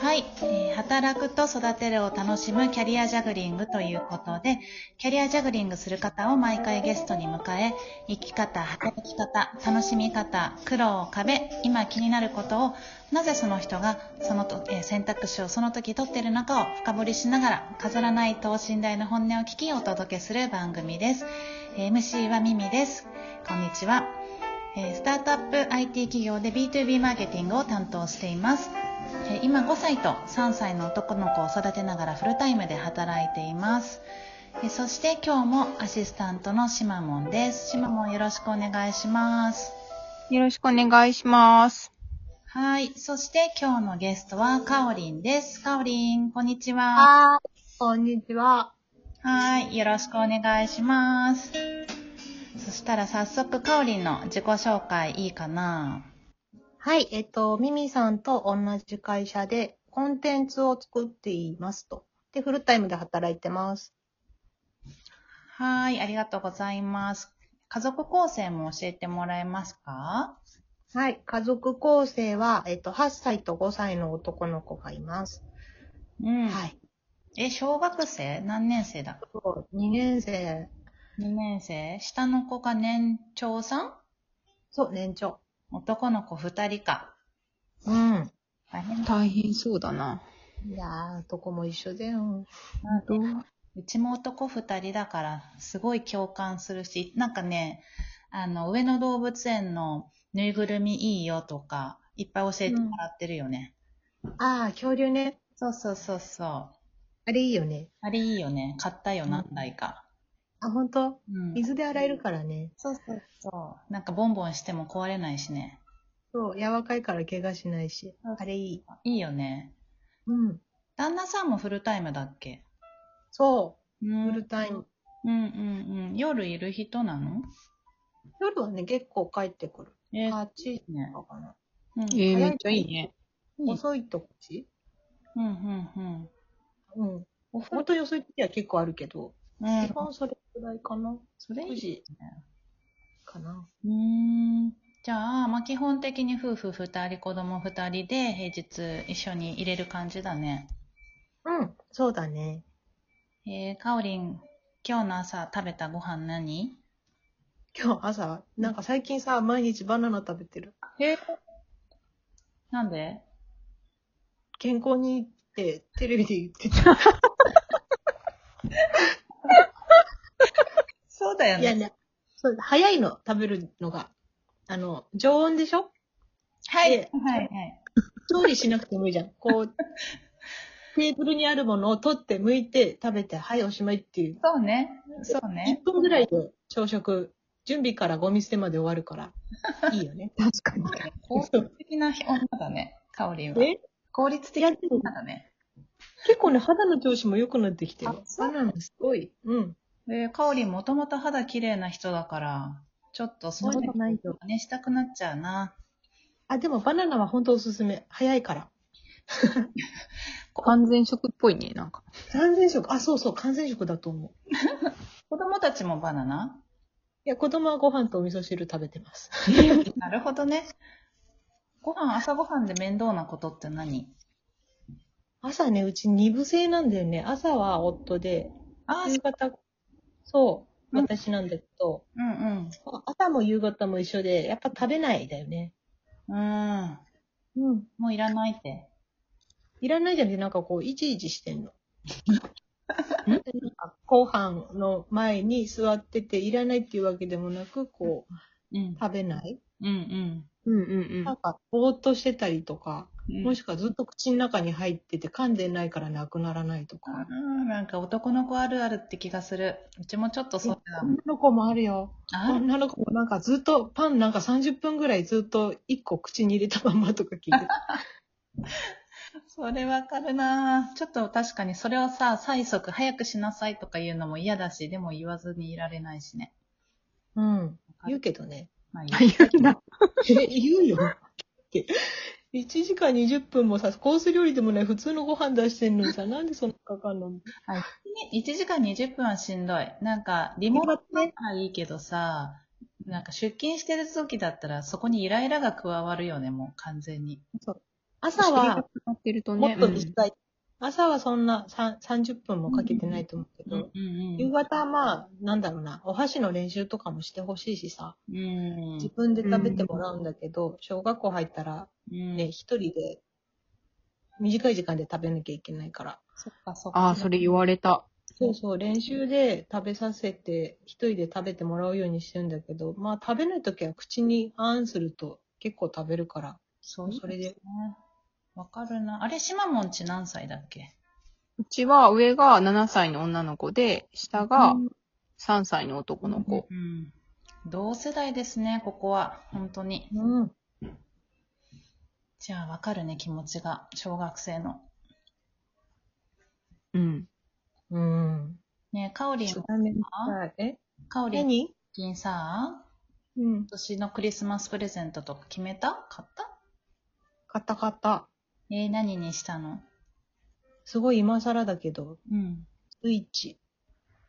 はい、え働くと育てるを楽しむキャリアジャグリングということで、キャリアジャグリングする方を毎回ゲストに迎え、生き方、働き方、楽しみ方、苦労、壁、今気になることを、なぜその人がそのと、え選択肢をその時取っているのかを深掘りしながら、飾らない等身大の本音を聞きお届けする番組です。MC はミミです。こんにちは。えースタートアップ IT 企業で B2B マーケティングを担当しています。えー今5歳と3歳の男の子を育てながらフルタイムで働いています。えーそして今日もアシスタントのシマモンです。シマモンよろしくお願いします。よろしくお願いします。はい。そして今日のゲストはカオリンです。カオリン、こんにちは。はーい。こんにちは。はい。よろしくお願いします。そしたら早速カオリンの自己紹介いいかな？はい。えっと、ミミさんと同じ会社でコンテンツを作っていますと。で、フルタイムで働いてます。はい。ありがとうございます。家族構成も教えてもらえますか？はい。家族構成は、えっと、8歳と5歳の男の子がいます。うん。はい。え、小学生？何年生だ？そう2年生。?2 年生？下の子が年長さん？そう、年長。男の子2人か。うん。大変だ。大変そうだな。いやー、どこも一緒だよ。うちも男2人だから、すごい共感するし、なんかね、あの、上野動物園のぬいぐるみいいよとか、いっぱい教えてもらってるよね。あー、恐竜ね。そうそうそうそう。あれいいよね。あれいいよね。買ったよ、うん何台か。あ、ほんとうん。水で洗えるからね。そうそうそう。なんかボンボンしても壊れないしね。そう、柔らかいから怪我しないし。あれいい。いいよね。うん。旦那さんもフルタイムだっけ？そうう。んフルタイム。うんうんうん。夜いる人なの？夜はね、結構帰ってくる。え8時ね。とかかな。うんえー、めっちゃいいね。うん遅いとこちうんうんうん。うん。本当に遅い時は結構あるけど、うん基本それくらいかな？9それいい時ね。かな。うーん。じゃあ、まあ、基本的に夫婦二人、子供二人で平日一緒に入れる感じだね。うん、そうだね。えー、かおりん、今日の朝食べたご飯何？今日朝、なんか最近さ、毎日バナナ食べてる。えなんで？健康にいいってテレビで言ってた。そうだよいやね、そう早いの、食べるのが。あの、常温でしょ？はい。ではい、はい。調理しなくてもいいじゃん。こう、テーブルにあるものを取って、剥いて、食べて、はい、おしまいっていう。そうね。そうね。1分ぐらいで朝食、準備からゴミ捨てまで終わるから、いいよね。確かに。効率的な女だね、は。え？効率的な女だね。結構ね、肌の調子も良くなってきてるあ。そうバナナすごい。うん。で、かおりんもともと肌綺麗な人だから、ちょっとそういうのないよ。真似したくなっちゃうな。あ、でもバナナは本当おすすめ。早いから。完全食っぽいね、なんか。完全食。あ、そうそう、完全食だと思う。子供たちもバナナ？いや、子供はご飯とお味噌汁食べてます。なるほどね。ご飯、朝ご飯で面倒なことって何？朝ね、うち二部制なんだよね。朝は夫で、あ夕方、そう、うん私なんだけど、うん朝も夕方も一緒で、やっぱ食べないだよね。うん。うん。うん。もういらないって。いらないじゃんって、なんかこう、いちいちしてんの。で なんか後半の前に座ってて、いらないっていうわけでもなく、こう、うん。食べない？うんうんうんなんか、ぼーっとしてたりとか、うん。もしくはずっと口の中に入ってて噛んでないからなくならないとか。うんなんか男の子あるあるって気がする。うちもちょっとそうだ。女の子もあるよ。あ？女の子もなんかずっとパンなんか30分ぐらいずっと1個口に入れたまんまとか聞いてた。それわかるなちょっと確かにそれをさ、催促早くしなさいとか言うのも嫌だし、でも言わずにいられないしね。うん。言うけどね。まあ言うな。え、言うよ。1時間20分もさ、コース料理でもない普通のご飯出してんのにさ、なんでそんなかかんの？1時間20分はしんどい。なんか、リモートだったらいいけどさ、なんか出勤してる時だったらそこにイライラが加わるよね、もう完全に。朝は、やってるともね。っと短い。朝はそんなさ30分もかけてないと思うけど、うん夕方はまあ、なんだろうな、お箸の練習とかもしてほしいしさ、うん。うん。自分で食べてもらうんだけど、小学校入ったらうんね、一人で、短い時間で食べなきゃいけないから。そっかそっか。ああ、それ言われた。そうそう、練習で食べさせて、一人で食べてもらうようにしてるんだけど、まあ食べないときは口にあんすると結構食べるから、そうそれでね。わかるな。あれ、しまもんち何歳だっけ？うちは上が7歳の女の子で、下がうん3歳の男の子。うん。同世代ですね、ここは。本当に。うん。じゃあ、わかるね、気持ちが。小学生の。うん。うん。ねえ、かおりん、は？いえ？かおりん、何？最近さ、うん今。年のクリスマスプレゼントとか決めた？買った？買った買った。えー、何にしたの？すごい今更だけど、うん。スイッチ。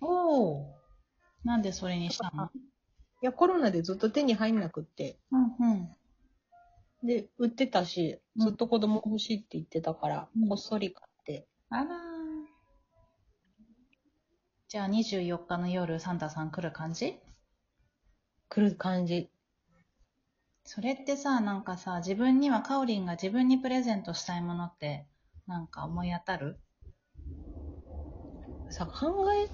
おお。なんでそれにしたの？いや、コロナでずっと手に入んなくって。うんうん。で、売ってたし、うんずっと子供欲しいって言ってたから、うんこっそり買って。あらー。じゃあ24日の夜、サンタさん来る感じ？来る感じ。それってさ、なんかさ、自分には、かおりんが自分にプレゼントしたいものって、なんか思い当たる？さ、考え、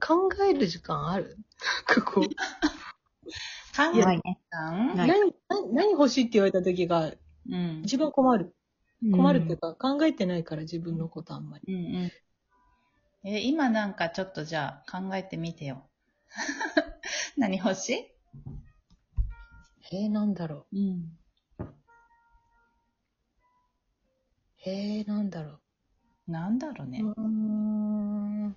考える時間ある？なんかこう、考えないね。たんない何、何何欲しいって言われた時がうん。一番困る。困るっていうか。か、考えてないから自分のことあんまり。うんうん。え、今なんかちょっとじゃあ考えてみてよ。何欲しい？えー、なんだろうん。う。えー、なんだろなんだろうね。う。ん。う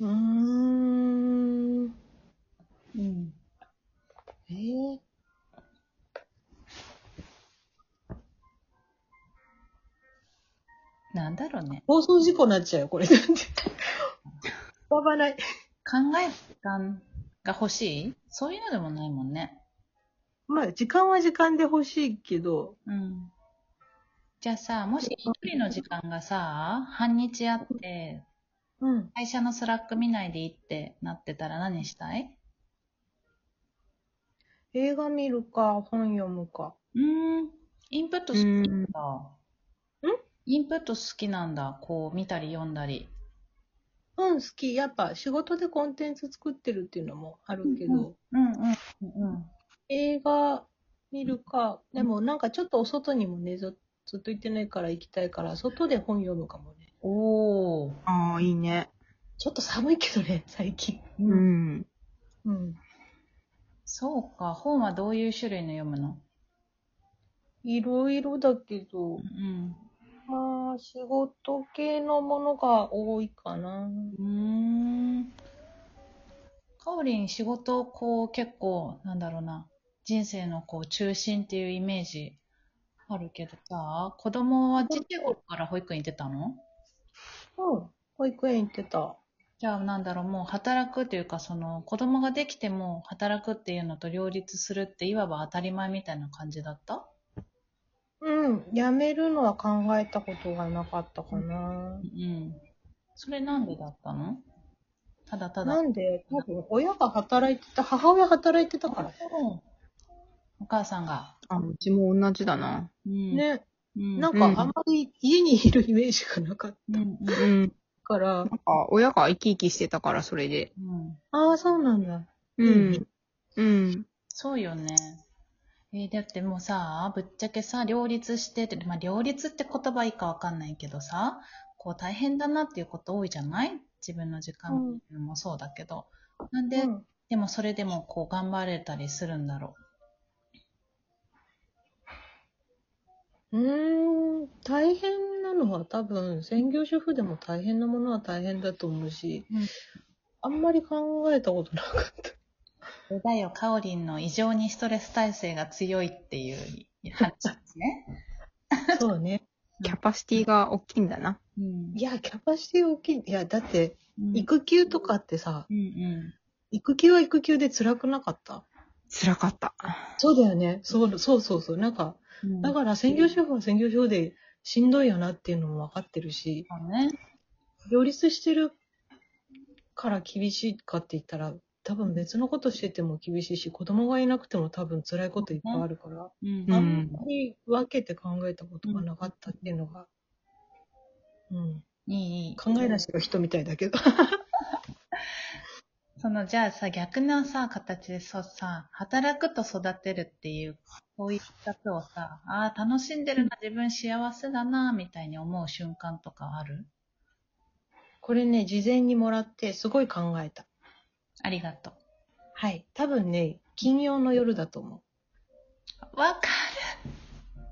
ーん。うん。えー、なんだろうね。放送事故になっちゃうよ、これ。だって。浮かばない。考える時間が欲しい？そういうのでもないもんね。まあ、時間は時間で欲しいけど、うん。じゃあさ、もし一人の時間がさ、半日あって、うん。会社の Slack 見ないでいいってなってたら何したい？映画見るか、本読むか。うーん。インプット好きなんだ。んインプット好きなんだ。こう、見たり読んだり。うん、好き。やっぱ仕事でコンテンツ作ってるっていうのもあるけど、うんうんうんうん。映画見るか、でもなんかちょっとお外にもね、ずずっと行ってないから行きたいから、外で本読むかもね。おー。ああ、いいね。ちょっと寒いけどね、最近。う。ん。うん。そうか。本はどういう種類の読むの？いろいろだけど、うん。まあ、仕事系のものが多いかな。うーん。かおりん仕事、こう結構、なんだろうな、人生のこう中心っていうイメージあるけどさ、子供はちっちゃい頃から保育園行ってたの？うん。保育園行ってた。じゃあなんだろう、もう働くっていうか、その子供ができても働くっていうのと両立するっていわば当たり前みたいな感じだった？うん。辞めるのは考えたことがなかったかな。うん。それなんでだったの？ただただ。なんで、多分親が働いてた、母親働いてたから。うんお母さんが。あ、うちも同じだな。うん。ね。うん。なんかあんまり家にいるイメージがなかっうんうんうん。たからな。んか、親が生き生きしてたから、それで。うん。ああ、そうなんだ。うん。うん。そうよね。えーだってもうさ、ぶっちゃけさ、両立してて、まあ、両立って言葉いいかわかんないけどさ、こう大変だなっていうこと多いじゃない？自分の時間もそうだけど。なんで、うんでもそれでもこう頑張れたりするんだろうーん、大変なのは多分、専業主婦でも大変なものは大変だと思うし、うんあんまり考えたことなかった。だよ、かおりんの異常にストレス耐性が強いっていう話ですね。そうね。キャパシティが大きいんだな。うんいや、キャパシティ大きい。いや、だって、うん育休とかってさ、うんうん。育休は育休で辛くなかった？辛かった。そうだよね。そう、そうそうそう。なんか、うんだから専業主婦は専業主婦でしんどいよなっていうのも分かってるし、ね。両立してるから厳しいかって言ったら、多分別のことしてても厳しいし、子供がいなくても多分辛いこといっぱいあるから、うんうんあんまり分けて考えたことがなかったっていうのが、うん。いい、いい。考えなしの人みたいだけど。その、じゃあさ、逆のさ、形でそうさ、働くと育てるっていう、こういう二つをさ、ああ、楽しんでるな、自分幸せだな、みたいに思う瞬間とかある？これね、事前にもらってすごい考えた。ありがとはい。多分ね、金曜の夜だと思う。う。わか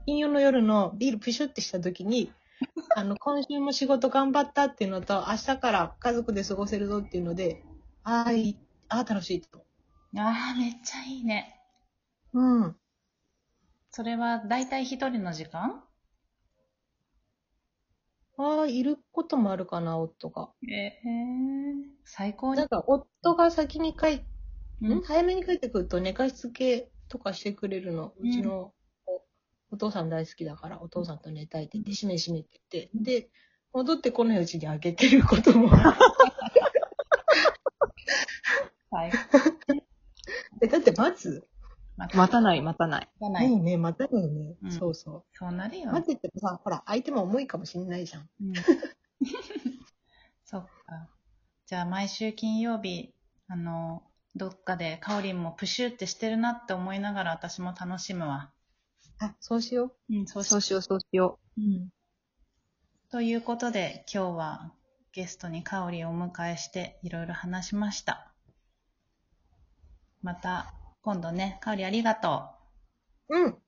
金曜の夜のビールプシュってした時に、あの、今週も仕事頑張ったっていうのと、明日から家族で過ごせるぞっていうので、ああ、いい、ああ、楽しいと。る。ああ、めっちゃいいね。うん。それは、だいたい一人の時間？ああ、いることもあるかな、夫が。ええ最高になん。か、夫が先に帰っ、うんん？早めに帰ってくると寝かしつけとかしてくれるの。うちのおお父さん大好きだから、お父さんと寝たいって言って、しめしめって言って。で、戻ってこないうちにあげてることもある。最 えだって待つ？高。待たない、待たない。がない。いいね、待たないよね。うんそうそそうなるう。よ。待っててもさ、ほら、相手も重いかもしんないじゃん。う んそっか。じゃあ毎週金曜日、あの、どっかでカオリンもプシュってしてるなって思いながら私も楽しむわ。あ、そうしようん、そうそうしよう、そうしよう。うん。ということで今日はゲストにカオリンをお迎えしていろいろ話しました。また今度ね、香りありがとう。うん。